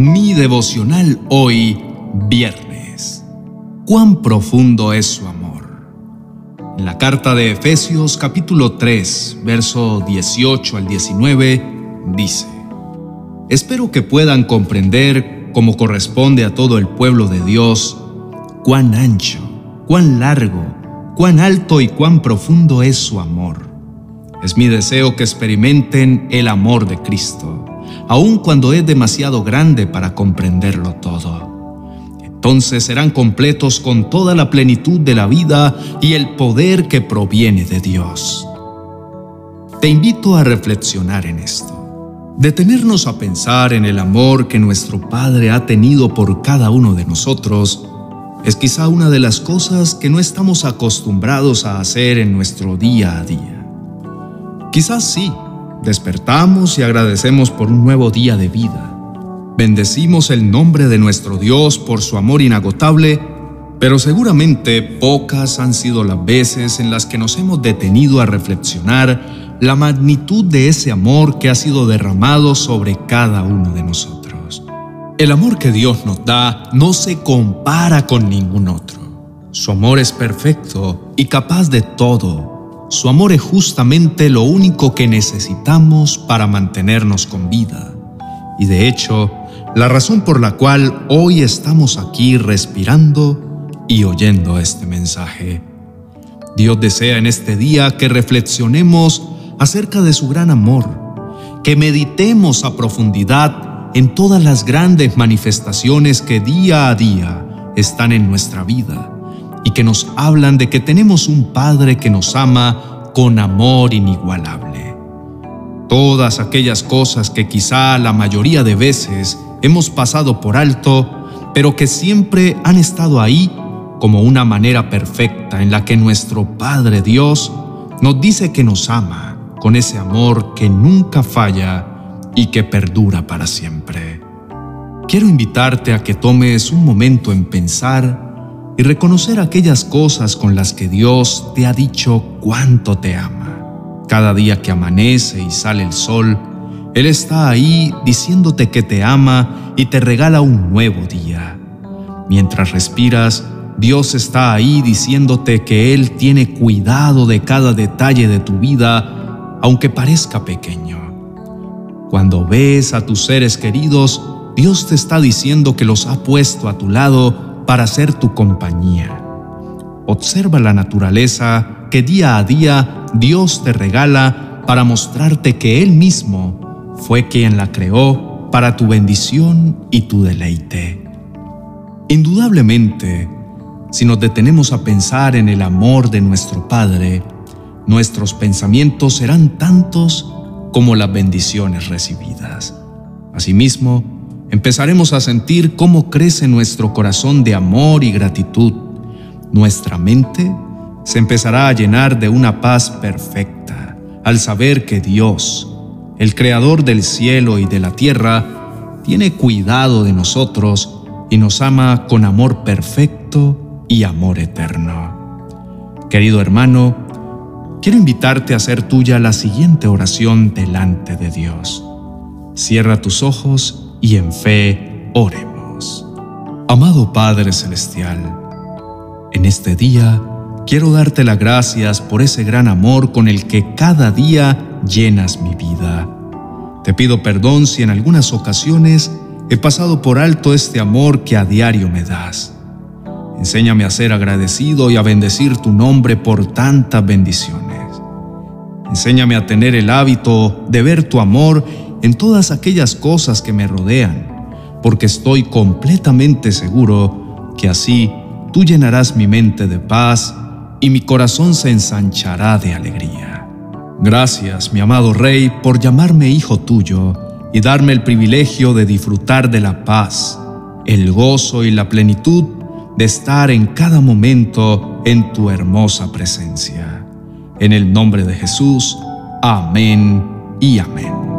Mi devocional hoy, viernes. ¿Cuán profundo es su amor? En la carta de Efesios capítulo 3, verso 18 al 19, dice, Espero que puedan comprender, como corresponde a todo el pueblo de Dios, cuán ancho, cuán largo, cuán alto y cuán profundo es su amor. Es mi deseo que experimenten el amor de Cristo aun cuando es demasiado grande para comprenderlo todo. Entonces serán completos con toda la plenitud de la vida y el poder que proviene de Dios. Te invito a reflexionar en esto, detenernos a pensar en el amor que nuestro Padre ha tenido por cada uno de nosotros, es quizá una de las cosas que no estamos acostumbrados a hacer en nuestro día a día. Quizás sí, Despertamos y agradecemos por un nuevo día de vida. Bendecimos el nombre de nuestro Dios por su amor inagotable, pero seguramente pocas han sido las veces en las que nos hemos detenido a reflexionar la magnitud de ese amor que ha sido derramado sobre cada uno de nosotros. El amor que Dios nos da no se compara con ningún otro. Su amor es perfecto y capaz de todo su amor es justamente lo único que necesitamos para mantenernos con vida. Y de hecho, la razón por la cual hoy estamos aquí respirando y oyendo este mensaje. Dios desea en este día que reflexionemos acerca de su gran amor, que meditemos a profundidad en todas las grandes manifestaciones que día a día están en nuestra vida y que nos hablan de que tenemos un Padre que nos ama con amor inigualable. Todas aquellas cosas que quizá la mayoría de veces hemos pasado por alto, pero que siempre han estado ahí como una manera perfecta en la que nuestro Padre Dios nos dice que nos ama con ese amor que nunca falla y que perdura para siempre. Quiero invitarte a que tomes un momento en pensar y reconocer aquellas cosas con las que Dios te ha dicho cuánto te ama. Cada día que amanece y sale el sol, Él está ahí diciéndote que te ama y te regala un nuevo día. Mientras respiras, Dios está ahí diciéndote que Él tiene cuidado de cada detalle de tu vida, aunque parezca pequeño. Cuando ves a tus seres queridos, Dios te está diciendo que los ha puesto a tu lado para ser tu compañía. Observa la naturaleza que día a día Dios te regala para mostrarte que Él mismo fue quien la creó para tu bendición y tu deleite. Indudablemente, si nos detenemos a pensar en el amor de nuestro Padre, nuestros pensamientos serán tantos como las bendiciones recibidas. Asimismo, empezaremos a sentir cómo crece nuestro corazón de amor y gratitud. Nuestra mente se empezará a llenar de una paz perfecta al saber que Dios, el Creador del cielo y de la tierra, tiene cuidado de nosotros y nos ama con amor perfecto y amor eterno. Querido hermano, quiero invitarte a hacer tuya la siguiente oración delante de Dios. Cierra tus ojos y en fe oremos. Amado Padre Celestial, en este día quiero darte las gracias por ese gran amor con el que cada día llenas mi vida. Te pido perdón si en algunas ocasiones he pasado por alto este amor que a diario me das. Enséñame a ser agradecido y a bendecir tu nombre por tantas bendiciones. Enséñame a tener el hábito de ver tu amor en todas aquellas cosas que me rodean, porque estoy completamente seguro que así tú llenarás mi mente de paz y mi corazón se ensanchará de alegría. Gracias, mi amado Rey, por llamarme hijo tuyo y darme el privilegio de disfrutar de la paz, el gozo y la plenitud de estar en cada momento en tu hermosa presencia. En el nombre de Jesús, amén y amén.